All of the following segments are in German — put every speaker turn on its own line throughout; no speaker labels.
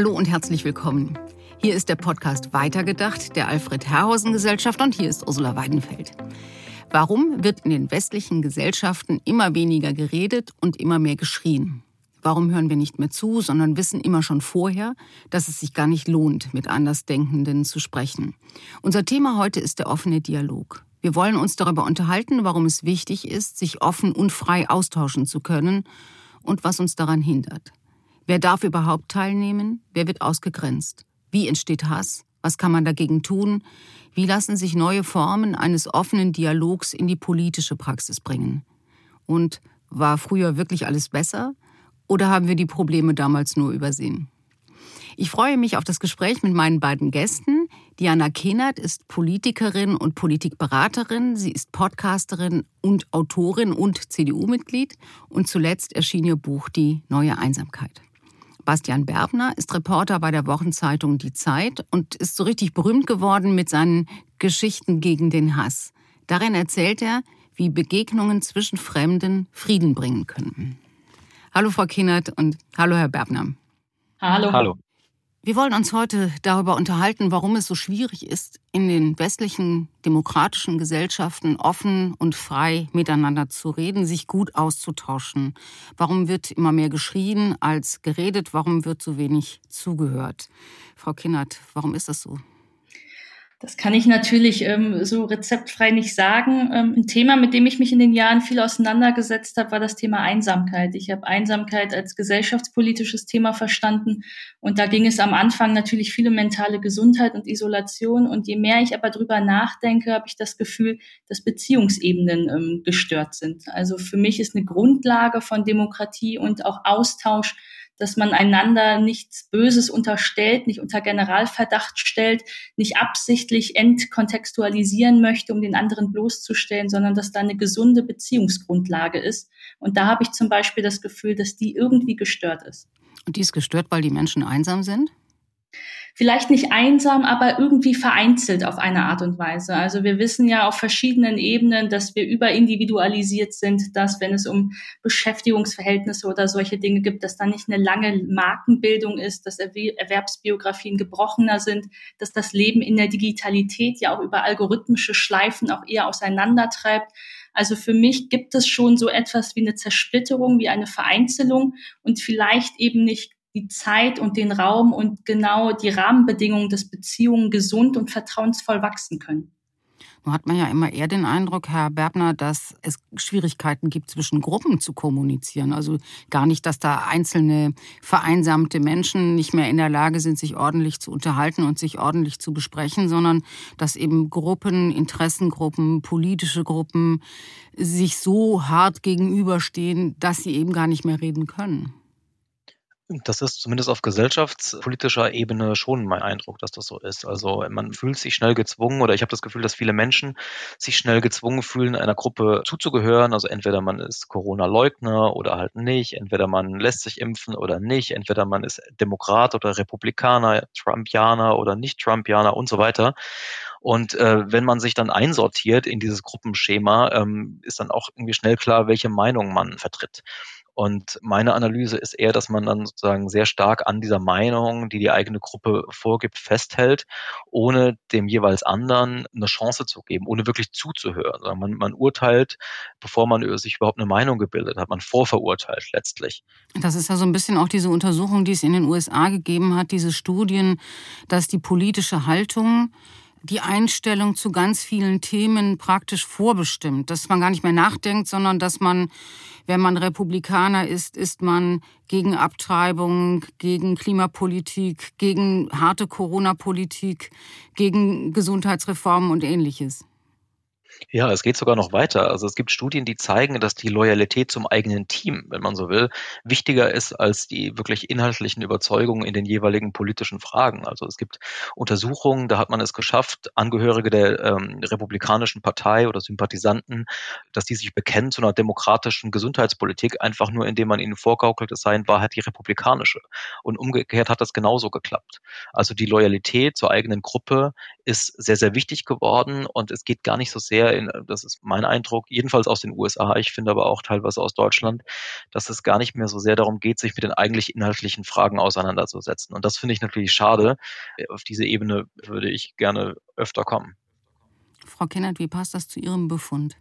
Hallo und herzlich willkommen. Hier ist der Podcast Weitergedacht der Alfred Herrhausen Gesellschaft und hier ist Ursula Weidenfeld. Warum wird in den westlichen Gesellschaften immer weniger geredet und immer mehr geschrien? Warum hören wir nicht mehr zu, sondern wissen immer schon vorher, dass es sich gar nicht lohnt, mit Andersdenkenden zu sprechen? Unser Thema heute ist der offene Dialog. Wir wollen uns darüber unterhalten, warum es wichtig ist, sich offen und frei austauschen zu können und was uns daran hindert. Wer darf überhaupt teilnehmen? Wer wird ausgegrenzt? Wie entsteht Hass? Was kann man dagegen tun? Wie lassen sich neue Formen eines offenen Dialogs in die politische Praxis bringen? Und war früher wirklich alles besser? Oder haben wir die Probleme damals nur übersehen? Ich freue mich auf das Gespräch mit meinen beiden Gästen. Diana Kehnert ist Politikerin und Politikberaterin. Sie ist Podcasterin und Autorin und CDU-Mitglied. Und zuletzt erschien ihr Buch Die neue Einsamkeit. Bastian Berbner ist Reporter bei der Wochenzeitung Die Zeit und ist so richtig berühmt geworden mit seinen Geschichten gegen den Hass. Darin erzählt er, wie Begegnungen zwischen Fremden Frieden bringen können. Hallo Frau Kienert und hallo Herr Berbner.
Hallo. Hallo.
Wir wollen uns heute darüber unterhalten, warum es so schwierig ist, in den westlichen demokratischen Gesellschaften offen und frei miteinander zu reden, sich gut auszutauschen. Warum wird immer mehr geschrien als geredet? Warum wird so wenig zugehört? Frau Kinnert, warum ist das so?
Das kann ich natürlich ähm, so rezeptfrei nicht sagen. Ähm, ein Thema, mit dem ich mich in den Jahren viel auseinandergesetzt habe, war das Thema Einsamkeit. Ich habe Einsamkeit als gesellschaftspolitisches Thema verstanden und da ging es am Anfang natürlich viele mentale Gesundheit und Isolation und je mehr ich aber drüber nachdenke, habe ich das Gefühl, dass Beziehungsebenen ähm, gestört sind. Also für mich ist eine Grundlage von Demokratie und auch Austausch dass man einander nichts Böses unterstellt, nicht unter Generalverdacht stellt, nicht absichtlich entkontextualisieren möchte, um den anderen bloßzustellen, sondern dass da eine gesunde Beziehungsgrundlage ist. Und da habe ich zum Beispiel das Gefühl, dass die irgendwie gestört ist.
Und die ist gestört, weil die Menschen einsam sind?
Vielleicht nicht einsam, aber irgendwie vereinzelt auf eine Art und Weise. Also wir wissen ja auf verschiedenen Ebenen, dass wir überindividualisiert sind, dass wenn es um Beschäftigungsverhältnisse oder solche Dinge gibt, dass da nicht eine lange Markenbildung ist, dass Erwerbsbiografien gebrochener sind, dass das Leben in der Digitalität ja auch über algorithmische Schleifen auch eher auseinandertreibt. Also für mich gibt es schon so etwas wie eine Zersplitterung, wie eine Vereinzelung und vielleicht eben nicht die Zeit und den Raum und genau die Rahmenbedingungen, dass Beziehungen gesund und vertrauensvoll wachsen können.
Nun hat man ja immer eher den Eindruck, Herr Berbner, dass es Schwierigkeiten gibt, zwischen Gruppen zu kommunizieren. Also gar nicht, dass da einzelne vereinsamte Menschen nicht mehr in der Lage sind, sich ordentlich zu unterhalten und sich ordentlich zu besprechen, sondern dass eben Gruppen, Interessengruppen, politische Gruppen sich so hart gegenüberstehen, dass sie eben gar nicht mehr reden können.
Das ist zumindest auf gesellschaftspolitischer Ebene schon mein Eindruck, dass das so ist. Also man fühlt sich schnell gezwungen oder ich habe das Gefühl, dass viele Menschen sich schnell gezwungen fühlen, einer Gruppe zuzugehören. Also entweder man ist Corona-Leugner oder halt nicht, entweder man lässt sich impfen oder nicht, entweder man ist Demokrat oder Republikaner, Trumpianer oder nicht Trumpianer und so weiter. Und äh, wenn man sich dann einsortiert in dieses Gruppenschema, ähm, ist dann auch irgendwie schnell klar, welche Meinung man vertritt. Und meine Analyse ist eher, dass man dann sozusagen sehr stark an dieser Meinung, die die eigene Gruppe vorgibt, festhält, ohne dem jeweils anderen eine Chance zu geben, ohne wirklich zuzuhören. Man, man urteilt, bevor man sich überhaupt eine Meinung gebildet hat. Man vorverurteilt letztlich.
Das ist ja so ein bisschen auch diese Untersuchung, die es in den USA gegeben hat, diese Studien, dass die politische Haltung die Einstellung zu ganz vielen Themen praktisch vorbestimmt, dass man gar nicht mehr nachdenkt, sondern dass man, wenn man Republikaner ist, ist man gegen Abtreibung, gegen Klimapolitik, gegen harte Corona-Politik, gegen Gesundheitsreformen und ähnliches.
Ja, es geht sogar noch weiter. Also es gibt Studien, die zeigen, dass die Loyalität zum eigenen Team, wenn man so will, wichtiger ist als die wirklich inhaltlichen Überzeugungen in den jeweiligen politischen Fragen. Also es gibt Untersuchungen, da hat man es geschafft, Angehörige der ähm, Republikanischen Partei oder Sympathisanten, dass die sich bekennen zu einer demokratischen Gesundheitspolitik, einfach nur indem man ihnen vorgaukelt, es sei in Wahrheit die republikanische. Und umgekehrt hat das genauso geklappt. Also die Loyalität zur eigenen Gruppe ist sehr, sehr wichtig geworden und es geht gar nicht so sehr in, das ist mein Eindruck, jedenfalls aus den USA, ich finde aber auch teilweise aus Deutschland, dass es gar nicht mehr so sehr darum geht, sich mit den eigentlich inhaltlichen Fragen auseinanderzusetzen. Und das finde ich natürlich schade. Auf diese Ebene würde ich gerne öfter kommen.
Frau Kennert, wie passt das zu Ihrem Befund?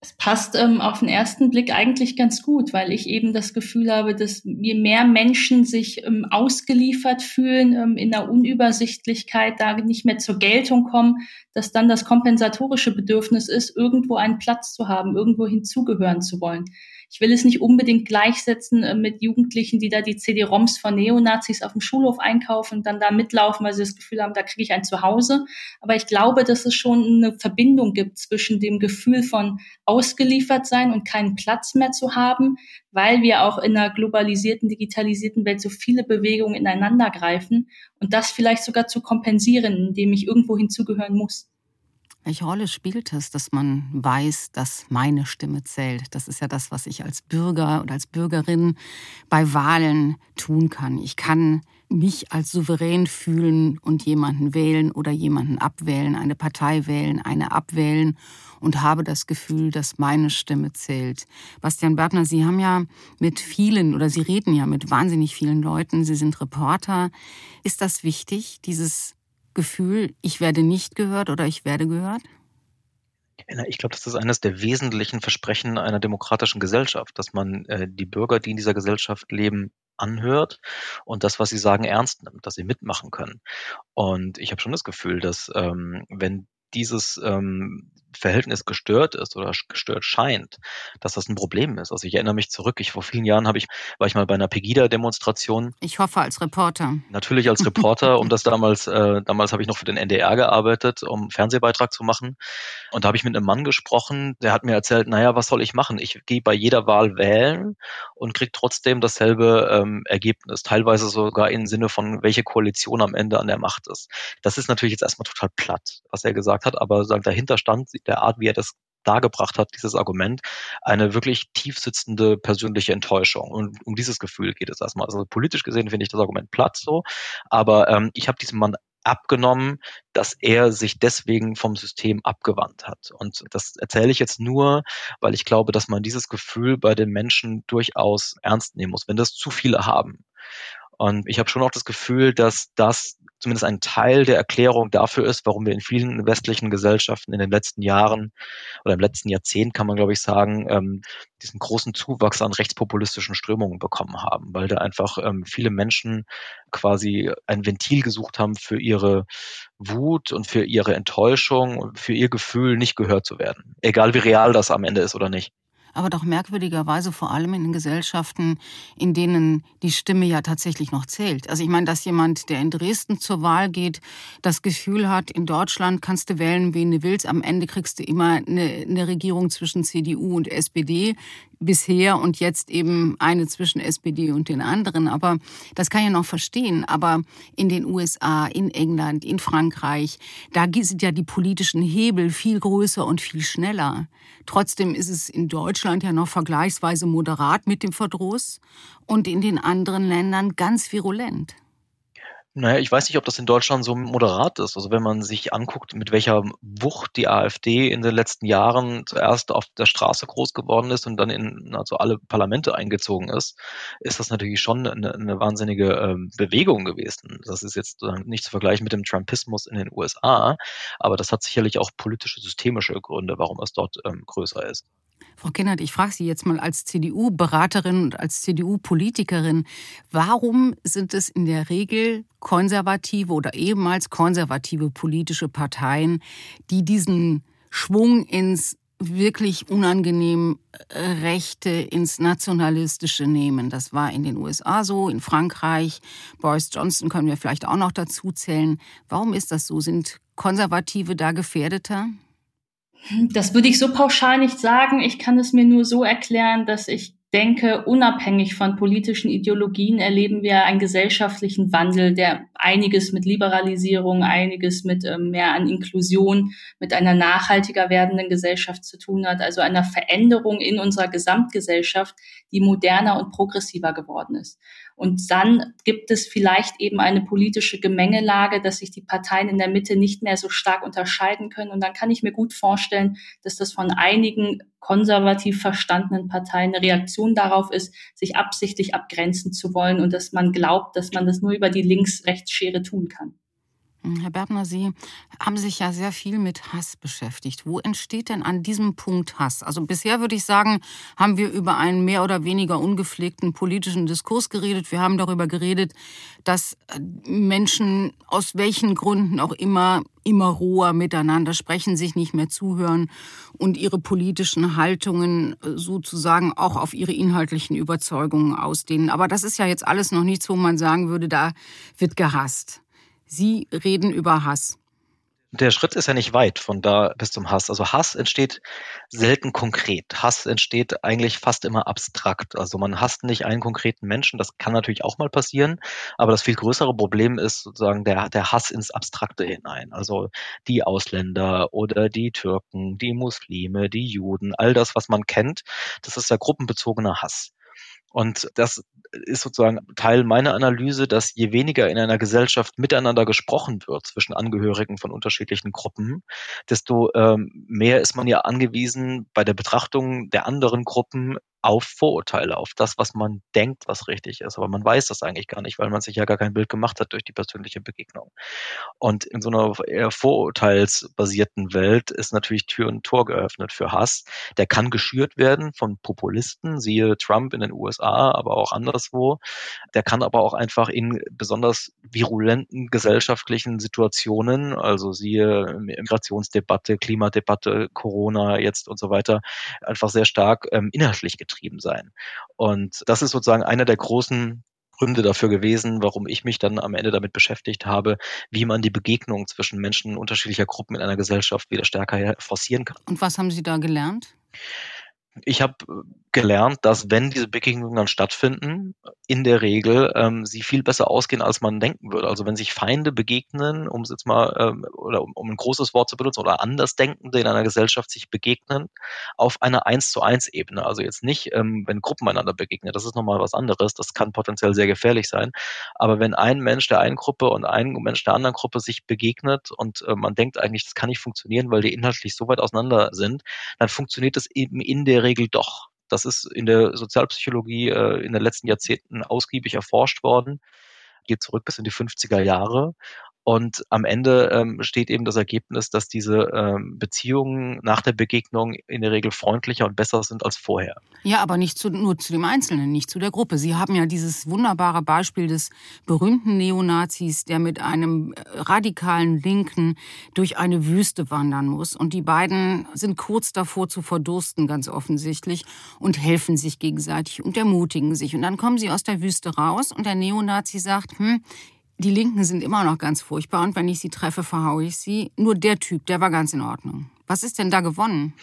Es passt ähm, auf den ersten Blick eigentlich ganz gut, weil ich eben das Gefühl habe, dass je mehr Menschen sich ähm, ausgeliefert fühlen, ähm, in der Unübersichtlichkeit da nicht mehr zur Geltung kommen, dass dann das kompensatorische Bedürfnis ist, irgendwo einen Platz zu haben, irgendwo hinzugehören zu wollen. Ich will es nicht unbedingt gleichsetzen äh, mit Jugendlichen, die da die CD-ROMs von Neonazis auf dem Schulhof einkaufen und dann da mitlaufen, weil sie das Gefühl haben, da kriege ich ein Zuhause. Aber ich glaube, dass es schon eine Verbindung gibt zwischen dem Gefühl von ausgeliefert sein und keinen Platz mehr zu haben, weil wir auch in einer globalisierten, digitalisierten Welt so viele Bewegungen ineinander greifen und das vielleicht sogar zu kompensieren, indem ich irgendwo hinzugehören muss.
Welche Rolle spielt es, dass man weiß, dass meine Stimme zählt? Das ist ja das, was ich als Bürger oder als Bürgerin bei Wahlen tun kann. Ich kann mich als souverän fühlen und jemanden wählen oder jemanden abwählen, eine Partei wählen, eine abwählen und habe das Gefühl, dass meine Stimme zählt. Bastian Börtner, Sie haben ja mit vielen oder Sie reden ja mit wahnsinnig vielen Leuten. Sie sind Reporter. Ist das wichtig, dieses Gefühl, ich werde nicht gehört oder ich werde gehört?
Ich glaube, das ist eines der wesentlichen Versprechen einer demokratischen Gesellschaft, dass man äh, die Bürger, die in dieser Gesellschaft leben, anhört und das, was sie sagen, ernst nimmt, dass sie mitmachen können. Und ich habe schon das Gefühl, dass ähm, wenn dieses ähm, Verhältnis gestört ist oder gestört scheint, dass das ein Problem ist. Also ich erinnere mich zurück, ich vor vielen Jahren habe ich, war ich mal bei einer Pegida-Demonstration.
Ich hoffe als Reporter.
Natürlich als Reporter, um das damals, äh, damals habe ich noch für den NDR gearbeitet, um einen Fernsehbeitrag zu machen. Und da habe ich mit einem Mann gesprochen, der hat mir erzählt, naja, was soll ich machen? Ich gehe bei jeder Wahl wählen und kriege trotzdem dasselbe ähm, Ergebnis, teilweise sogar im Sinne von, welche Koalition am Ende an der Macht ist. Das ist natürlich jetzt erstmal total platt, was er gesagt hat, aber dahinter stand der Art, wie er das dargebracht hat, dieses Argument, eine wirklich tiefsitzende persönliche Enttäuschung. Und um dieses Gefühl geht es erstmal. Also politisch gesehen finde ich das Argument platt so, aber ähm, ich habe diesem Mann abgenommen, dass er sich deswegen vom System abgewandt hat. Und das erzähle ich jetzt nur, weil ich glaube, dass man dieses Gefühl bei den Menschen durchaus ernst nehmen muss, wenn das zu viele haben. Und ich habe schon auch das Gefühl, dass das zumindest ein Teil der Erklärung dafür ist, warum wir in vielen westlichen Gesellschaften in den letzten Jahren oder im letzten Jahrzehnt, kann man glaube ich sagen, ähm, diesen großen Zuwachs an rechtspopulistischen Strömungen bekommen haben, weil da einfach ähm, viele Menschen quasi ein Ventil gesucht haben für ihre Wut und für ihre Enttäuschung und für ihr Gefühl, nicht gehört zu werden. Egal wie real das am Ende ist oder nicht
aber doch merkwürdigerweise vor allem in den Gesellschaften, in denen die Stimme ja tatsächlich noch zählt. Also ich meine, dass jemand, der in Dresden zur Wahl geht, das Gefühl hat, in Deutschland kannst du wählen, wen du willst, am Ende kriegst du immer eine, eine Regierung zwischen CDU und SPD bisher und jetzt eben eine zwischen SPD und den anderen. Aber das kann ich noch verstehen. Aber in den USA, in England, in Frankreich, da sind ja die politischen Hebel viel größer und viel schneller. Trotzdem ist es in Deutschland ja noch vergleichsweise moderat mit dem Verdruss und in den anderen Ländern ganz virulent.
Naja, ich weiß nicht, ob das in Deutschland so moderat ist. Also wenn man sich anguckt, mit welcher Wucht die AfD in den letzten Jahren zuerst auf der Straße groß geworden ist und dann in also alle Parlamente eingezogen ist, ist das natürlich schon eine, eine wahnsinnige ähm, Bewegung gewesen. Das ist jetzt äh, nicht zu vergleichen mit dem Trumpismus in den USA, aber das hat sicherlich auch politische, systemische Gründe, warum es dort ähm, größer ist.
Frau Kennert, ich frage Sie jetzt mal als CDU-Beraterin und als CDU-Politikerin, warum sind es in der Regel konservative oder ehemals konservative politische Parteien, die diesen Schwung ins wirklich unangenehm äh, Rechte ins Nationalistische nehmen. Das war in den USA so, in Frankreich. Boris Johnson können wir vielleicht auch noch dazu zählen. Warum ist das so? Sind Konservative da gefährdeter?
Das würde ich so pauschal nicht sagen. Ich kann es mir nur so erklären, dass ich denke, unabhängig von politischen Ideologien erleben wir einen gesellschaftlichen Wandel, der einiges mit Liberalisierung, einiges mit ähm, mehr an Inklusion, mit einer nachhaltiger werdenden Gesellschaft zu tun hat, also einer Veränderung in unserer Gesamtgesellschaft, die moderner und progressiver geworden ist. Und dann gibt es vielleicht eben eine politische Gemengelage, dass sich die Parteien in der Mitte nicht mehr so stark unterscheiden können. Und dann kann ich mir gut vorstellen, dass das von einigen konservativ verstandenen Parteien eine Reaktion darauf ist, sich absichtlich abgrenzen zu wollen und dass man glaubt, dass man das nur über die Links-Rechts-Schere tun kann.
Herr Bergner, Sie haben sich ja sehr viel mit Hass beschäftigt. Wo entsteht denn an diesem Punkt Hass? Also bisher würde ich sagen, haben wir über einen mehr oder weniger ungepflegten politischen Diskurs geredet. Wir haben darüber geredet, dass äh, Menschen aus welchen Gründen auch immer immer roher miteinander sprechen, sich nicht mehr zuhören und ihre politischen Haltungen äh, sozusagen auch auf ihre inhaltlichen Überzeugungen ausdehnen. Aber das ist ja jetzt alles noch nichts, wo man sagen würde, da wird gehasst. Sie reden über Hass.
Der Schritt ist ja nicht weit von da bis zum Hass. Also Hass entsteht selten konkret. Hass entsteht eigentlich fast immer abstrakt. Also man hasst nicht einen konkreten Menschen. Das kann natürlich auch mal passieren. Aber das viel größere Problem ist sozusagen der, der Hass ins Abstrakte hinein. Also die Ausländer oder die Türken, die Muslime, die Juden, all das, was man kennt, das ist der gruppenbezogene Hass. Und das ist sozusagen Teil meiner Analyse, dass je weniger in einer Gesellschaft miteinander gesprochen wird zwischen Angehörigen von unterschiedlichen Gruppen, desto ähm, mehr ist man ja angewiesen, bei der Betrachtung der anderen Gruppen auf Vorurteile, auf das, was man denkt, was richtig ist. Aber man weiß das eigentlich gar nicht, weil man sich ja gar kein Bild gemacht hat durch die persönliche Begegnung. Und in so einer eher vorurteilsbasierten Welt ist natürlich Tür und Tor geöffnet für Hass. Der kann geschürt werden von Populisten, siehe Trump in den USA, aber auch anderswo. Der kann aber auch einfach in besonders virulenten gesellschaftlichen Situationen, also siehe Migrationsdebatte, Klimadebatte, Corona jetzt und so weiter, einfach sehr stark ähm, inhaltlich getrieben sein. Und das ist sozusagen einer der großen Gründe dafür gewesen, warum ich mich dann am Ende damit beschäftigt habe, wie man die Begegnung zwischen Menschen unterschiedlicher Gruppen in einer Gesellschaft wieder stärker forcieren kann.
Und was haben Sie da gelernt?
Ich habe gelernt, dass wenn diese Begegnungen dann stattfinden, in der Regel ähm, sie viel besser ausgehen, als man denken würde. Also wenn sich Feinde begegnen, um es jetzt mal ähm, oder um, um, ein großes Wort zu benutzen, oder Andersdenkende in einer Gesellschaft sich begegnen, auf einer eins zu eins Ebene. Also jetzt nicht, ähm, wenn Gruppen einander begegnen, das ist nochmal was anderes, das kann potenziell sehr gefährlich sein. Aber wenn ein Mensch der einen Gruppe und ein Mensch der anderen Gruppe sich begegnet und äh, man denkt eigentlich, das kann nicht funktionieren, weil die inhaltlich so weit auseinander sind, dann funktioniert es eben in der Regel doch. Das ist in der Sozialpsychologie äh, in den letzten Jahrzehnten ausgiebig erforscht worden, geht zurück bis in die 50er Jahre. Und am Ende ähm, steht eben das Ergebnis, dass diese ähm, Beziehungen nach der Begegnung in der Regel freundlicher und besser sind als vorher.
Ja, aber nicht zu, nur zu dem Einzelnen, nicht zu der Gruppe. Sie haben ja dieses wunderbare Beispiel des berühmten Neonazis, der mit einem äh, radikalen Linken durch eine Wüste wandern muss. Und die beiden sind kurz davor zu verdursten, ganz offensichtlich, und helfen sich gegenseitig und ermutigen sich. Und dann kommen sie aus der Wüste raus und der Neonazi sagt, hm, die Linken sind immer noch ganz furchtbar und wenn ich sie treffe, verhaue ich sie. Nur der Typ, der war ganz in Ordnung. Was ist denn da gewonnen?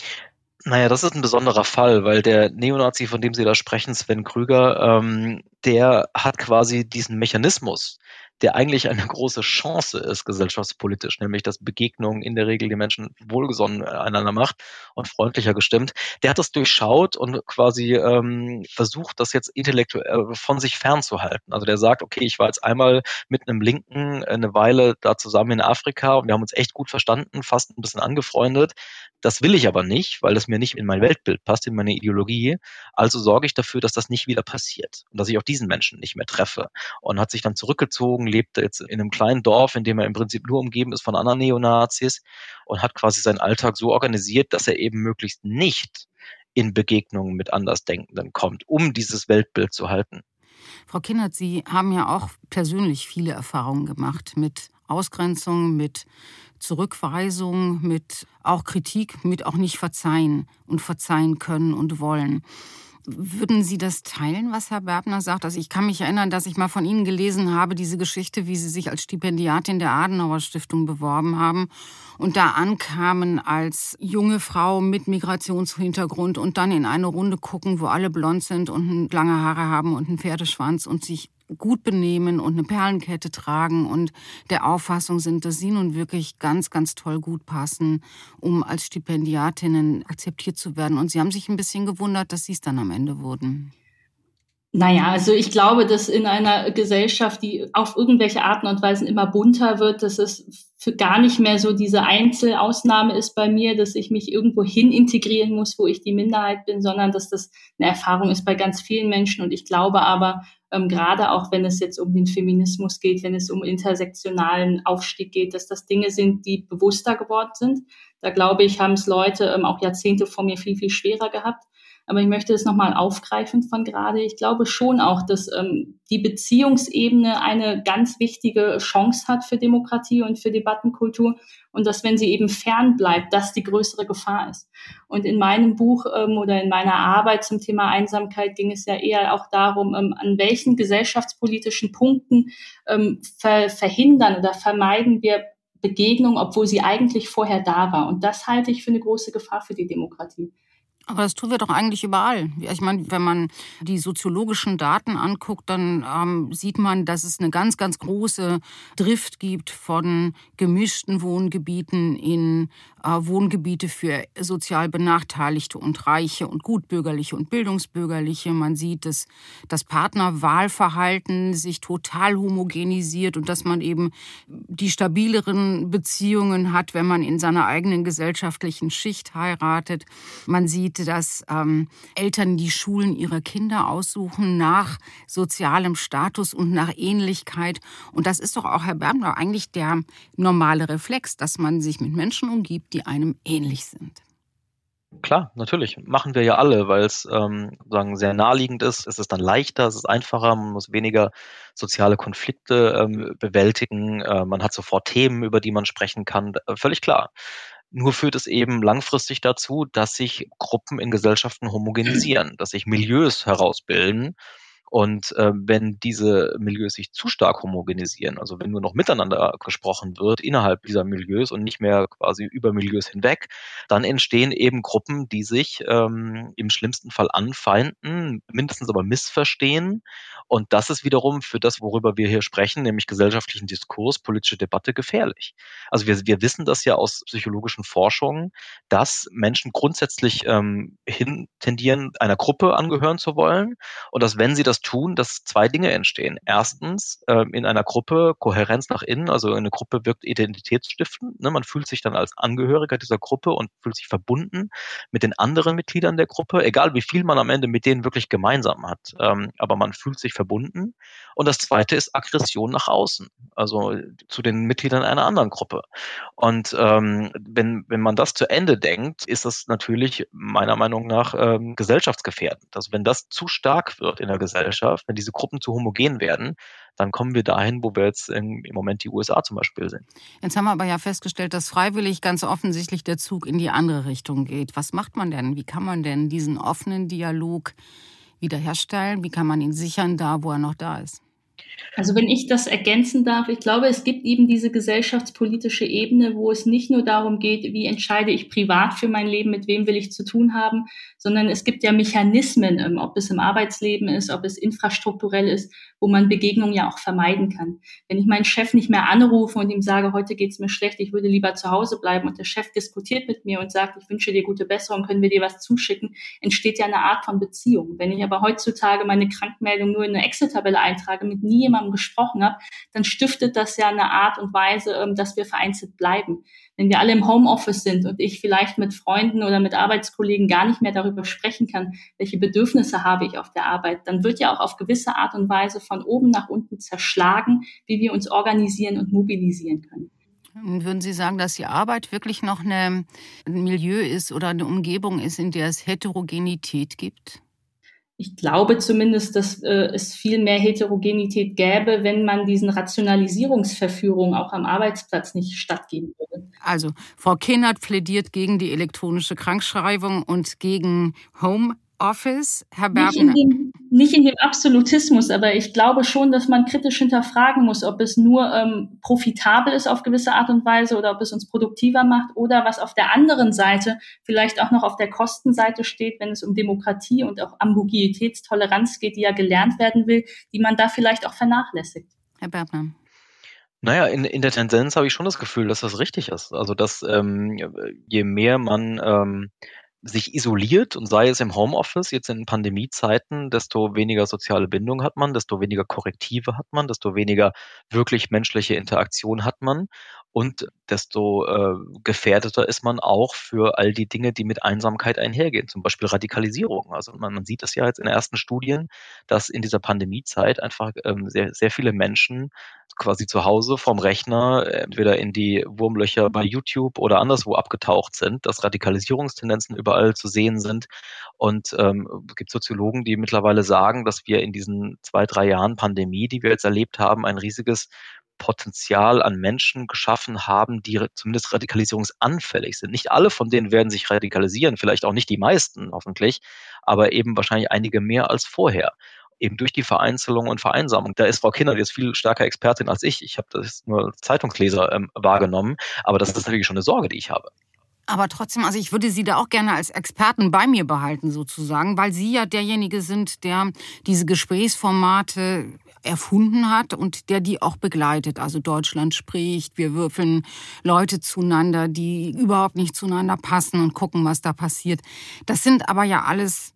Naja, das ist ein besonderer Fall, weil der Neonazi, von dem Sie da sprechen, Sven Krüger, ähm, der hat quasi diesen Mechanismus, der eigentlich eine große Chance ist gesellschaftspolitisch, nämlich dass Begegnungen in der Regel die Menschen wohlgesonnen einander macht und freundlicher gestimmt. Der hat das durchschaut und quasi ähm, versucht, das jetzt intellektuell äh, von sich fernzuhalten. Also der sagt, okay, ich war jetzt einmal mit einem Linken eine Weile da zusammen in Afrika und wir haben uns echt gut verstanden, fast ein bisschen angefreundet. Das will ich aber nicht, weil das mir nicht in mein Weltbild passt, in meine Ideologie. Also sorge ich dafür, dass das nicht wieder passiert und dass ich auch diesen Menschen nicht mehr treffe. Und hat sich dann zurückgezogen, lebt jetzt in einem kleinen Dorf, in dem er im Prinzip nur umgeben ist von anderen Neonazis und hat quasi seinen Alltag so organisiert, dass er eben möglichst nicht in Begegnungen mit Andersdenkenden kommt, um dieses Weltbild zu halten.
Frau Kindert, Sie haben ja auch persönlich viele Erfahrungen gemacht mit Ausgrenzung, mit Zurückweisung, mit auch Kritik, mit auch nicht verzeihen und verzeihen können und wollen. Würden Sie das teilen, was Herr Berbner sagt? Also ich kann mich erinnern, dass ich mal von Ihnen gelesen habe, diese Geschichte, wie Sie sich als Stipendiatin der Adenauer Stiftung beworben haben und da ankamen als junge Frau mit Migrationshintergrund und dann in eine Runde gucken, wo alle blond sind und lange Haare haben und einen Pferdeschwanz und sich gut benehmen und eine Perlenkette tragen und der Auffassung sind, dass sie nun wirklich ganz, ganz toll gut passen, um als Stipendiatinnen akzeptiert zu werden. Und sie haben sich ein bisschen gewundert, dass sie es dann am Ende wurden.
Naja, also ich glaube, dass in einer Gesellschaft, die auf irgendwelche Arten und Weisen immer bunter wird, dass es gar nicht mehr so diese Einzelausnahme ist bei mir, dass ich mich irgendwo hin integrieren muss, wo ich die Minderheit bin, sondern dass das eine Erfahrung ist bei ganz vielen Menschen. Und ich glaube aber, ähm, gerade auch wenn es jetzt um den Feminismus geht, wenn es um intersektionalen Aufstieg geht, dass das Dinge sind, die bewusster geworden sind. Da glaube ich, haben es Leute ähm, auch Jahrzehnte vor mir viel, viel schwerer gehabt. Aber ich möchte es nochmal aufgreifen von gerade. Ich glaube schon auch, dass ähm, die Beziehungsebene eine ganz wichtige Chance hat für Demokratie und für Debattenkultur und dass, wenn sie eben fern bleibt, das die größere Gefahr ist. Und in meinem Buch ähm, oder in meiner Arbeit zum Thema Einsamkeit ging es ja eher auch darum, ähm, an welchen gesellschaftspolitischen Punkten ähm, ver verhindern oder vermeiden wir Begegnung, obwohl sie eigentlich vorher da war. Und das halte ich für eine große Gefahr für die Demokratie.
Aber das tun wir doch eigentlich überall. Ich meine, wenn man die soziologischen Daten anguckt, dann ähm, sieht man, dass es eine ganz, ganz große Drift gibt von gemischten Wohngebieten in äh, Wohngebiete für sozial Benachteiligte und Reiche und Gutbürgerliche und Bildungsbürgerliche. Man sieht, dass das Partnerwahlverhalten sich total homogenisiert und dass man eben die stabileren Beziehungen hat, wenn man in seiner eigenen gesellschaftlichen Schicht heiratet. Man sieht, sieht, dass ähm, Eltern die Schulen ihrer Kinder aussuchen nach sozialem Status und nach Ähnlichkeit. Und das ist doch auch, Herr Bergner, eigentlich der normale Reflex, dass man sich mit Menschen umgibt, die einem ähnlich sind.
Klar, natürlich. Machen wir ja alle, weil es ähm, sehr naheliegend ist. Es ist dann leichter, es ist einfacher, man muss weniger soziale Konflikte ähm, bewältigen, äh, man hat sofort Themen, über die man sprechen kann. Äh, völlig klar. Nur führt es eben langfristig dazu, dass sich Gruppen in Gesellschaften homogenisieren, dass sich Milieus herausbilden, und äh, wenn diese Milieus sich zu stark homogenisieren, also wenn nur noch miteinander gesprochen wird innerhalb dieser Milieus und nicht mehr quasi über Milieus hinweg, dann entstehen eben Gruppen, die sich ähm, im schlimmsten Fall anfeinden, mindestens aber missverstehen. Und das ist wiederum für das, worüber wir hier sprechen, nämlich gesellschaftlichen Diskurs, politische Debatte gefährlich. Also wir, wir wissen das ja aus psychologischen Forschungen, dass Menschen grundsätzlich ähm, hin tendieren, einer Gruppe angehören zu wollen und dass wenn sie das tun, dass zwei Dinge entstehen. Erstens äh, in einer Gruppe Kohärenz nach innen, also eine Gruppe wirkt identitätsstiftend. Ne? Man fühlt sich dann als Angehöriger dieser Gruppe und fühlt sich verbunden mit den anderen Mitgliedern der Gruppe, egal wie viel man am Ende mit denen wirklich gemeinsam hat. Ähm, aber man fühlt sich verbunden. Und das Zweite ist Aggression nach außen, also zu den Mitgliedern einer anderen Gruppe. Und ähm, wenn, wenn man das zu Ende denkt, ist das natürlich meiner Meinung nach ähm, gesellschaftsgefährdend. Also wenn das zu stark wird in der Gesellschaft, Gesellschaft, wenn diese Gruppen zu homogen werden, dann kommen wir dahin, wo wir jetzt im Moment die USA zum Beispiel sind.
Jetzt haben wir aber ja festgestellt, dass freiwillig ganz offensichtlich der Zug in die andere Richtung geht. Was macht man denn? Wie kann man denn diesen offenen Dialog wiederherstellen? Wie kann man ihn sichern, da wo er noch da ist?
Also wenn ich das ergänzen darf, ich glaube, es gibt eben diese gesellschaftspolitische Ebene, wo es nicht nur darum geht, wie entscheide ich privat für mein Leben, mit wem will ich zu tun haben, sondern es gibt ja Mechanismen, ähm, ob es im Arbeitsleben ist, ob es infrastrukturell ist, wo man Begegnungen ja auch vermeiden kann. Wenn ich meinen Chef nicht mehr anrufe und ihm sage, heute geht es mir schlecht, ich würde lieber zu Hause bleiben und der Chef diskutiert mit mir und sagt, ich wünsche dir gute Besserung, können wir dir was zuschicken, entsteht ja eine Art von Beziehung. Wenn ich aber heutzutage meine Krankmeldung nur in eine Excel-Tabelle eintrage, mit nie jemandem gesprochen habe, dann stiftet das ja eine Art und Weise, ähm, dass wir vereinzelt bleiben. Wenn wir alle im Homeoffice sind und ich vielleicht mit Freunden oder mit Arbeitskollegen gar nicht mehr darüber sprechen kann, welche Bedürfnisse habe ich auf der Arbeit, dann wird ja auch auf gewisse Art und Weise von oben nach unten zerschlagen, wie wir uns organisieren und mobilisieren können.
Würden Sie sagen, dass die Arbeit wirklich noch eine, ein Milieu ist oder eine Umgebung ist, in der es Heterogenität gibt?
Ich glaube zumindest, dass äh, es viel mehr Heterogenität gäbe, wenn man diesen Rationalisierungsverführungen auch am Arbeitsplatz nicht stattgeben würde.
Also, Frau Kinnert plädiert gegen die elektronische Krankschreibung und gegen Home Office, Herr Bergner?
Nicht in, dem, nicht in dem Absolutismus, aber ich glaube schon, dass man kritisch hinterfragen muss, ob es nur ähm, profitabel ist auf gewisse Art und Weise oder ob es uns produktiver macht oder was auf der anderen Seite vielleicht auch noch auf der Kostenseite steht, wenn es um Demokratie und auch Ambiguitätstoleranz geht, die ja gelernt werden will, die man da vielleicht auch vernachlässigt.
Herr Bergner.
Naja, in, in der Tendenz habe ich schon das Gefühl, dass das richtig ist. Also dass ähm, je mehr man ähm, sich isoliert und sei es im Homeoffice, jetzt in Pandemiezeiten, desto weniger soziale Bindung hat man, desto weniger Korrektive hat man, desto weniger wirklich menschliche Interaktion hat man und desto äh, gefährdeter ist man auch für all die Dinge, die mit Einsamkeit einhergehen, zum Beispiel Radikalisierung. Also man, man sieht das ja jetzt in ersten Studien, dass in dieser Pandemiezeit einfach ähm, sehr, sehr viele Menschen quasi zu Hause vom Rechner entweder in die Wurmlöcher bei YouTube oder anderswo abgetaucht sind, dass Radikalisierungstendenzen überall zu sehen sind. Und ähm, es gibt Soziologen, die mittlerweile sagen, dass wir in diesen zwei, drei Jahren Pandemie, die wir jetzt erlebt haben, ein riesiges Potenzial an Menschen geschaffen haben, die zumindest radikalisierungsanfällig sind. Nicht alle von denen werden sich radikalisieren, vielleicht auch nicht die meisten hoffentlich, aber eben wahrscheinlich einige mehr als vorher. Eben durch die Vereinzelung und Vereinsamung. Da ist Frau Kinder jetzt viel stärker Expertin als ich. Ich habe das nur Zeitungsleser ähm, wahrgenommen, aber das ist natürlich schon eine Sorge, die ich habe.
Aber trotzdem, also ich würde Sie da auch gerne als Experten bei mir behalten, sozusagen, weil Sie ja derjenige sind, der diese Gesprächsformate erfunden hat und der die auch begleitet. Also Deutschland spricht, wir würfeln Leute zueinander, die überhaupt nicht zueinander passen und gucken, was da passiert. Das sind aber ja alles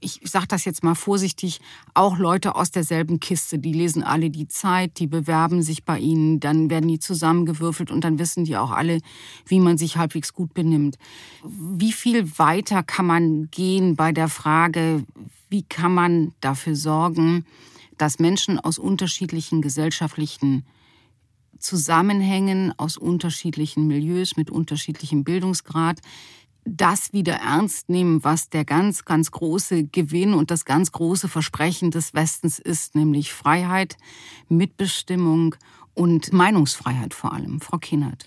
ich sage das jetzt mal vorsichtig, auch Leute aus derselben Kiste. Die lesen alle die Zeit, die bewerben sich bei ihnen, dann werden die zusammengewürfelt und dann wissen die auch alle, wie man sich halbwegs gut benimmt. Wie viel weiter kann man gehen bei der Frage, wie kann man dafür sorgen, dass Menschen aus unterschiedlichen gesellschaftlichen Zusammenhängen, aus unterschiedlichen Milieus mit unterschiedlichem Bildungsgrad das wieder ernst nehmen, was der ganz, ganz große Gewinn und das ganz große Versprechen des Westens ist, nämlich Freiheit, Mitbestimmung und Meinungsfreiheit vor allem. Frau Kienert.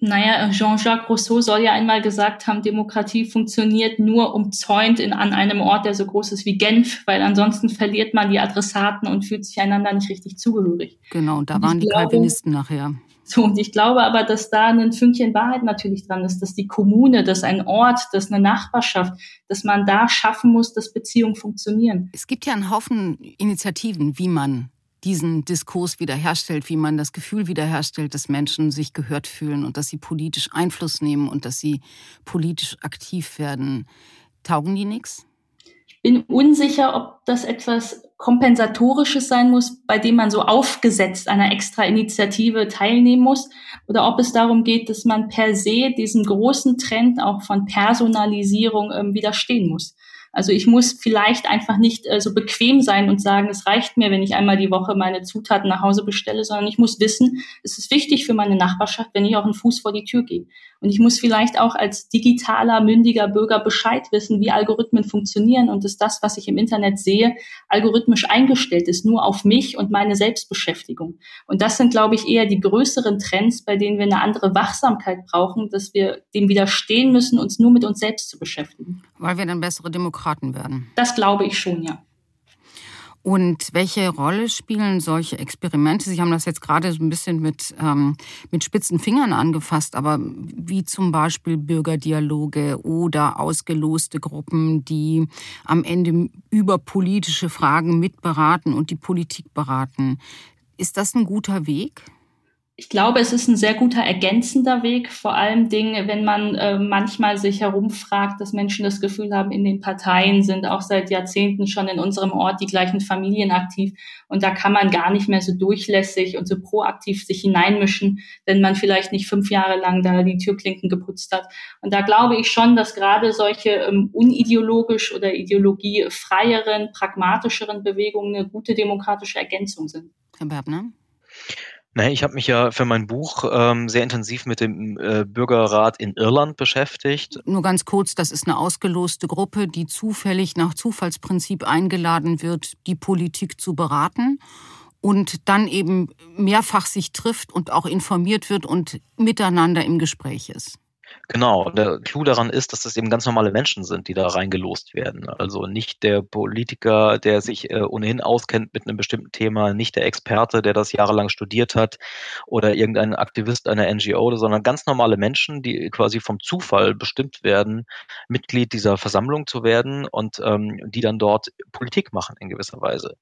Naja, Jean-Jacques Rousseau soll ja einmal gesagt haben, Demokratie funktioniert nur umzäunt in, an einem Ort, der so groß ist wie Genf, weil ansonsten verliert man die Adressaten und fühlt sich einander nicht richtig zugehörig.
Genau, und da und waren die glaube, Calvinisten nachher.
So, und ich glaube aber, dass da ein Fünkchen Wahrheit natürlich dran ist, dass die Kommune, dass ein Ort, dass eine Nachbarschaft, dass man da schaffen muss, dass Beziehungen funktionieren.
Es gibt ja einen Haufen Initiativen, wie man diesen Diskurs wiederherstellt, wie man das Gefühl wiederherstellt, dass Menschen sich gehört fühlen und dass sie politisch Einfluss nehmen und dass sie politisch aktiv werden. Taugen die nichts?
Ich bin unsicher, ob das etwas Kompensatorisches sein muss, bei dem man so aufgesetzt einer extra Initiative teilnehmen muss, oder ob es darum geht, dass man per se diesem großen Trend auch von Personalisierung ähm, widerstehen muss. Also ich muss vielleicht einfach nicht äh, so bequem sein und sagen, es reicht mir, wenn ich einmal die Woche meine Zutaten nach Hause bestelle, sondern ich muss wissen, es ist wichtig für meine Nachbarschaft, wenn ich auch einen Fuß vor die Tür gehe. Und ich muss vielleicht auch als digitaler, mündiger Bürger Bescheid wissen, wie Algorithmen funktionieren und dass das, was ich im Internet sehe, algorithmisch eingestellt ist, nur auf mich und meine Selbstbeschäftigung. Und das sind, glaube ich, eher die größeren Trends, bei denen wir eine andere Wachsamkeit brauchen, dass wir dem widerstehen müssen, uns nur mit uns selbst zu beschäftigen.
Weil wir dann bessere Demokraten werden.
Das glaube ich schon, ja.
Und welche Rolle spielen solche Experimente? Sie haben das jetzt gerade so ein bisschen mit, ähm, mit spitzen Fingern angefasst, aber wie zum Beispiel Bürgerdialoge oder ausgeloste Gruppen, die am Ende über politische Fragen mitberaten und die Politik beraten. Ist das ein guter Weg?
Ich glaube, es ist ein sehr guter ergänzender Weg, vor allem Dingen, wenn man äh, manchmal sich herumfragt, dass Menschen das Gefühl haben, in den Parteien sind auch seit Jahrzehnten schon in unserem Ort die gleichen Familien aktiv und da kann man gar nicht mehr so durchlässig und so proaktiv sich hineinmischen, wenn man vielleicht nicht fünf Jahre lang da die Türklinken geputzt hat. Und da glaube ich schon, dass gerade solche ähm, unideologisch oder ideologiefreieren, pragmatischeren Bewegungen eine gute demokratische Ergänzung sind.
Herr Berbner?
Nein, ich habe mich ja für mein Buch ähm, sehr intensiv mit dem äh, Bürgerrat in Irland beschäftigt.
Nur ganz kurz, das ist eine ausgeloste Gruppe, die zufällig nach Zufallsprinzip eingeladen wird, die Politik zu beraten und dann eben mehrfach sich trifft und auch informiert wird und miteinander im Gespräch ist.
Genau, der Clou daran ist, dass das eben ganz normale Menschen sind, die da reingelost werden. Also nicht der Politiker, der sich äh, ohnehin auskennt mit einem bestimmten Thema, nicht der Experte, der das jahrelang studiert hat oder irgendein Aktivist einer NGO, sondern ganz normale Menschen, die quasi vom Zufall bestimmt werden, Mitglied dieser Versammlung zu werden und ähm, die dann dort Politik machen in gewisser Weise.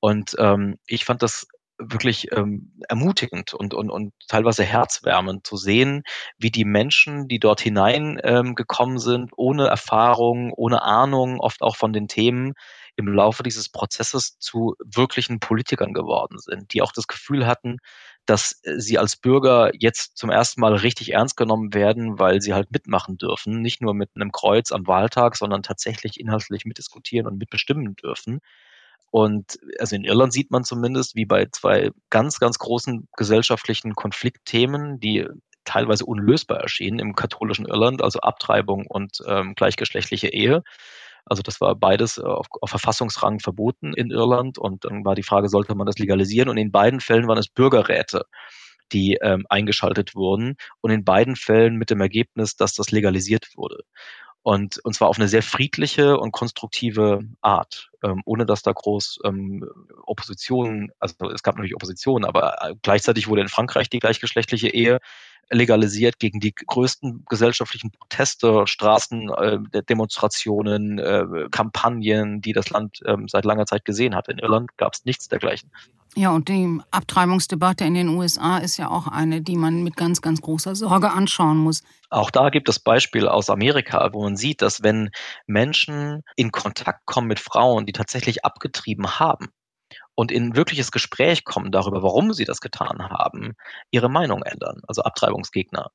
Und ähm, ich fand das wirklich ähm, ermutigend und, und, und teilweise herzwärmend zu sehen, wie die Menschen, die dort hinein ähm, sind, ohne Erfahrung, ohne Ahnung, oft auch von den Themen, im Laufe dieses Prozesses zu wirklichen Politikern geworden sind, die auch das Gefühl hatten, dass äh, sie als Bürger jetzt zum ersten Mal richtig ernst genommen werden, weil sie halt mitmachen dürfen, nicht nur mit einem Kreuz am Wahltag, sondern tatsächlich inhaltlich mitdiskutieren und mitbestimmen dürfen. Und also in Irland sieht man zumindest, wie bei zwei ganz, ganz großen gesellschaftlichen Konfliktthemen, die teilweise unlösbar erschienen im katholischen Irland, also Abtreibung und ähm, gleichgeschlechtliche Ehe, also das war beides äh, auf, auf Verfassungsrang verboten in Irland und dann war die Frage, sollte man das legalisieren? Und in beiden Fällen waren es Bürgerräte, die ähm, eingeschaltet wurden und in beiden Fällen mit dem Ergebnis, dass das legalisiert wurde. Und, und zwar auf eine sehr friedliche und konstruktive Art, ähm, ohne dass da groß ähm, Opposition, also es gab natürlich Opposition, aber äh, gleichzeitig wurde in Frankreich die gleichgeschlechtliche Ehe legalisiert gegen die größten gesellschaftlichen Proteste, Straßen, äh, Demonstrationen, äh, Kampagnen, die das Land äh, seit langer Zeit gesehen hat. In Irland gab es nichts dergleichen.
Ja, und die Abtreibungsdebatte in den USA ist ja auch eine, die man mit ganz, ganz großer Sorge anschauen muss.
Auch da gibt es Beispiele aus Amerika, wo man sieht, dass wenn Menschen in Kontakt kommen mit Frauen, die tatsächlich abgetrieben haben, und in wirkliches Gespräch kommen darüber, warum sie das getan haben, ihre Meinung ändern. Also Abtreibungsgegner.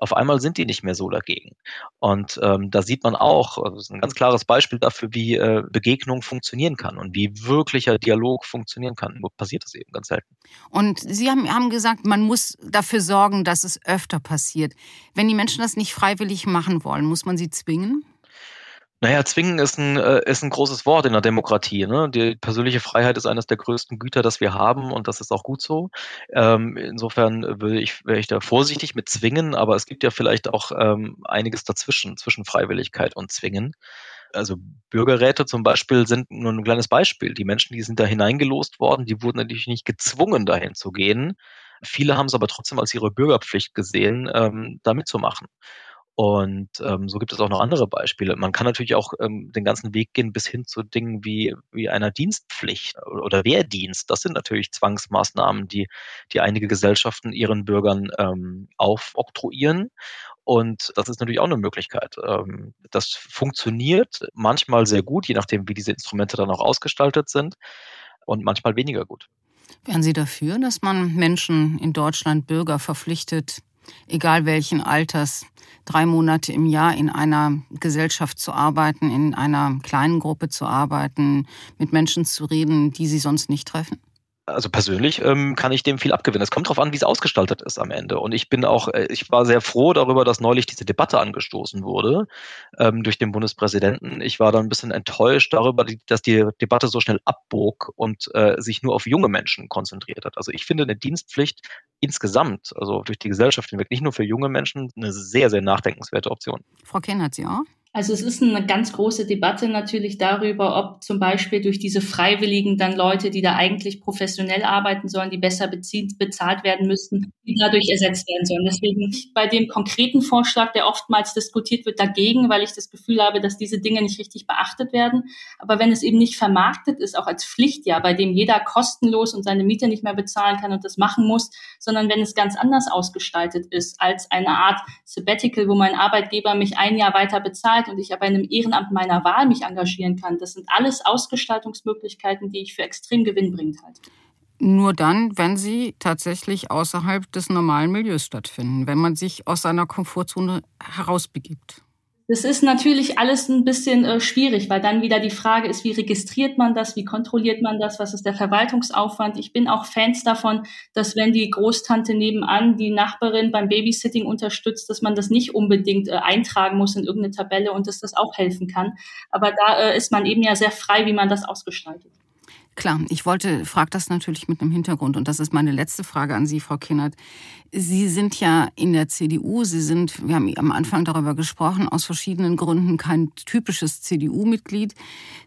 Auf einmal sind die nicht mehr so dagegen. Und ähm, da sieht man auch, also das ist ein ganz klares Beispiel dafür, wie äh, Begegnung funktionieren kann und wie wirklicher Dialog funktionieren kann. Nur passiert das eben ganz selten.
Und Sie haben, haben gesagt, man muss dafür sorgen, dass es öfter passiert. Wenn die Menschen das nicht freiwillig machen wollen, muss man sie zwingen?
Naja, zwingen ist ein, äh, ist ein großes Wort in der Demokratie. Ne? Die persönliche Freiheit ist eines der größten Güter, das wir haben und das ist auch gut so. Ähm, insofern will ich, wäre ich da vorsichtig mit zwingen, aber es gibt ja vielleicht auch ähm, einiges dazwischen, zwischen Freiwilligkeit und Zwingen. Also Bürgerräte zum Beispiel sind nur ein kleines Beispiel. Die Menschen, die sind da hineingelost worden, die wurden natürlich nicht gezwungen, dahin zu gehen. Viele haben es aber trotzdem als ihre Bürgerpflicht gesehen, ähm, da mitzumachen. Und ähm, so gibt es auch noch andere Beispiele. Man kann natürlich auch ähm, den ganzen Weg gehen bis hin zu Dingen wie, wie einer Dienstpflicht oder Wehrdienst. Das sind natürlich Zwangsmaßnahmen, die, die einige Gesellschaften ihren Bürgern ähm, aufoktroyieren. Und das ist natürlich auch eine Möglichkeit. Ähm, das funktioniert manchmal sehr gut, je nachdem, wie diese Instrumente dann auch ausgestaltet sind, und manchmal weniger gut.
Wären Sie dafür, dass man Menschen in Deutschland Bürger verpflichtet, egal welchen Alters, drei Monate im Jahr in einer Gesellschaft zu arbeiten, in einer kleinen Gruppe zu arbeiten, mit Menschen zu reden, die sie sonst nicht treffen?
Also persönlich ähm, kann ich dem viel abgewinnen. Es kommt darauf an, wie es ausgestaltet ist am Ende. Und ich bin auch, äh, ich war sehr froh darüber, dass neulich diese Debatte angestoßen wurde ähm, durch den Bundespräsidenten. Ich war dann ein bisschen enttäuscht darüber, dass die Debatte so schnell abbog und äh, sich nur auf junge Menschen konzentriert hat. Also ich finde eine Dienstpflicht insgesamt, also durch die Gesellschaft hinweg, nicht nur für junge Menschen, eine sehr, sehr nachdenkenswerte Option.
Frau Ken hat Sie auch?
Also es ist eine ganz große Debatte natürlich darüber, ob zum Beispiel durch diese Freiwilligen dann Leute, die da eigentlich professionell arbeiten sollen, die besser bezahlt werden müssten, die dadurch ersetzt werden sollen. Deswegen bei dem konkreten Vorschlag, der oftmals diskutiert wird, dagegen, weil ich das Gefühl habe, dass diese Dinge nicht richtig beachtet werden. Aber wenn es eben nicht vermarktet ist, auch als Pflichtjahr, bei dem jeder kostenlos und seine Miete nicht mehr bezahlen kann und das machen muss, sondern wenn es ganz anders ausgestaltet ist, als eine Art Sabbatical, wo mein Arbeitgeber mich ein Jahr weiter bezahlt, und ich aber in einem Ehrenamt meiner Wahl mich engagieren kann. Das sind alles Ausgestaltungsmöglichkeiten, die ich für extrem gewinnbringend halte.
Nur dann, wenn sie tatsächlich außerhalb des normalen Milieus stattfinden, wenn man sich aus seiner Komfortzone herausbegibt.
Das ist natürlich alles ein bisschen äh, schwierig, weil dann wieder die Frage ist, wie registriert man das, wie kontrolliert man das, was ist der Verwaltungsaufwand. Ich bin auch Fans davon, dass wenn die Großtante nebenan die Nachbarin beim Babysitting unterstützt, dass man das nicht unbedingt äh, eintragen muss in irgendeine Tabelle und dass das auch helfen kann. Aber da äh, ist man eben ja sehr frei, wie man das ausgestaltet.
Klar, ich wollte, frage das natürlich mit einem Hintergrund und das ist meine letzte Frage an Sie, Frau Kinnert. Sie sind ja in der CDU, Sie sind, wir haben am Anfang darüber gesprochen, aus verschiedenen Gründen kein typisches CDU-Mitglied.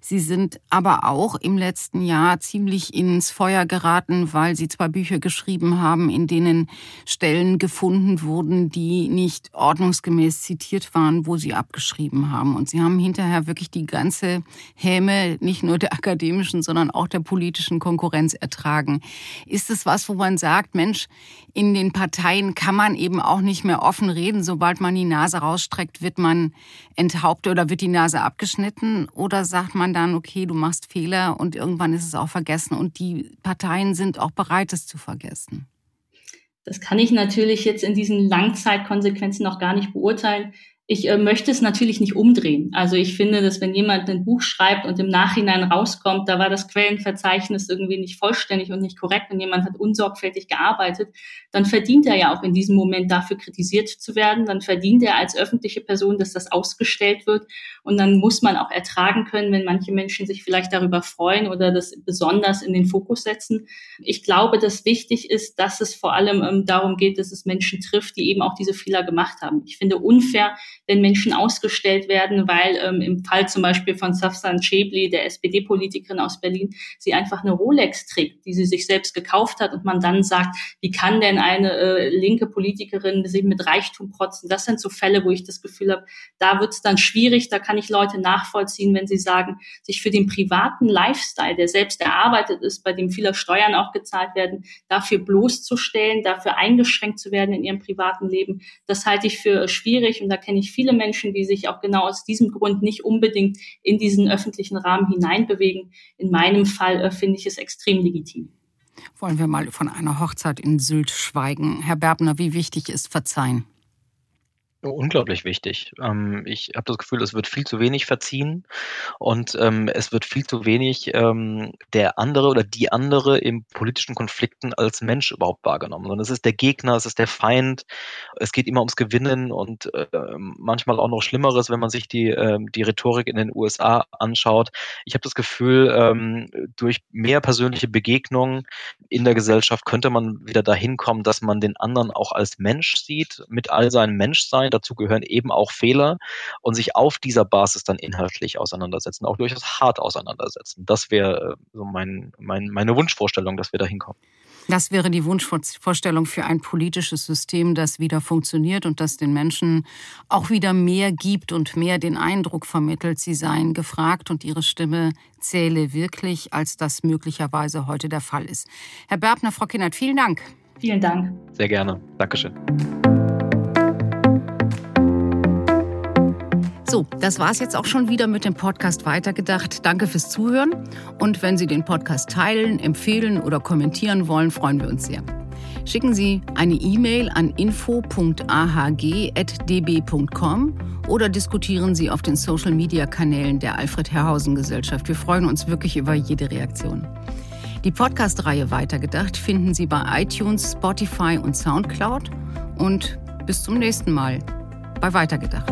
Sie sind aber auch im letzten Jahr ziemlich ins Feuer geraten, weil Sie zwei Bücher geschrieben haben, in denen Stellen gefunden wurden, die nicht ordnungsgemäß zitiert waren, wo Sie abgeschrieben haben. Und Sie haben hinterher wirklich die ganze Häme, nicht nur der akademischen, sondern auch der politischen Konkurrenz ertragen. Ist es was, wo man sagt, Mensch, in den Parteien kann man eben auch nicht mehr offen reden. Sobald man die Nase rausstreckt, wird man enthauptet oder wird die Nase abgeschnitten? Oder sagt man dann, okay, du machst Fehler und irgendwann ist es auch vergessen und die Parteien sind auch bereit, es zu vergessen?
Das kann ich natürlich jetzt in diesen Langzeitkonsequenzen noch gar nicht beurteilen. Ich äh, möchte es natürlich nicht umdrehen. Also ich finde, dass wenn jemand ein Buch schreibt und im Nachhinein rauskommt, da war das Quellenverzeichnis irgendwie nicht vollständig und nicht korrekt und jemand hat unsorgfältig gearbeitet, dann verdient er ja auch in diesem Moment dafür kritisiert zu werden. Dann verdient er als öffentliche Person, dass das ausgestellt wird. Und dann muss man auch ertragen können, wenn manche Menschen sich vielleicht darüber freuen oder das besonders in den Fokus setzen. Ich glaube, dass wichtig ist, dass es vor allem ähm, darum geht, dass es Menschen trifft, die eben auch diese Fehler gemacht haben. Ich finde unfair, wenn Menschen ausgestellt werden, weil ähm, im Fall zum Beispiel von Safsan Chebli, der SPD-Politikerin aus Berlin, sie einfach eine Rolex trägt, die sie sich selbst gekauft hat und man dann sagt, wie kann denn eine äh, linke Politikerin sie mit Reichtum protzen? Das sind so Fälle, wo ich das Gefühl habe, da wird es dann schwierig, da kann ich Leute nachvollziehen, wenn sie sagen, sich für den privaten Lifestyle, der selbst erarbeitet ist, bei dem viele Steuern auch gezahlt werden, dafür bloßzustellen, dafür eingeschränkt zu werden in ihrem privaten Leben, das halte ich für schwierig und da kenne ich viele Menschen, die sich auch genau aus diesem Grund nicht unbedingt in diesen öffentlichen Rahmen hineinbewegen. In meinem Fall äh, finde ich es extrem legitim.
Wollen wir mal von einer Hochzeit in Sylt schweigen. Herr Berbner, wie wichtig ist Verzeihen?
Unglaublich wichtig. Ähm, ich habe das Gefühl, es wird viel zu wenig verziehen und ähm, es wird viel zu wenig ähm, der andere oder die andere in politischen Konflikten als Mensch überhaupt wahrgenommen. Sondern es ist der Gegner, es ist der Feind, es geht immer ums Gewinnen und äh, manchmal auch noch Schlimmeres, wenn man sich die, äh, die Rhetorik in den USA anschaut. Ich habe das Gefühl, ähm, durch mehr persönliche Begegnungen in der Gesellschaft könnte man wieder dahin kommen, dass man den anderen auch als Mensch sieht, mit all seinem Menschsein dazu gehören eben auch Fehler und sich auf dieser Basis dann inhaltlich auseinandersetzen, auch durchaus hart auseinandersetzen. Das wäre äh, so mein, mein, meine Wunschvorstellung, dass wir da hinkommen.
Das wäre die Wunschvorstellung für ein politisches System, das wieder funktioniert und das den Menschen auch wieder mehr gibt und mehr den Eindruck vermittelt, sie seien gefragt und ihre Stimme zähle wirklich, als das möglicherweise heute der Fall ist. Herr Berbner, Frau Kinnert, vielen Dank.
Vielen Dank.
Sehr gerne. Dankeschön.
So, das war's jetzt auch schon wieder mit dem Podcast Weitergedacht. Danke fürs Zuhören. Und wenn Sie den Podcast teilen, empfehlen oder kommentieren wollen, freuen wir uns sehr. Schicken Sie eine E-Mail an info.ahg.db.com oder diskutieren Sie auf den Social-Media-Kanälen der Alfred Herrhausen Gesellschaft. Wir freuen uns wirklich über jede Reaktion. Die Podcast-Reihe Weitergedacht finden Sie bei iTunes, Spotify und Soundcloud. Und bis zum nächsten Mal bei Weitergedacht.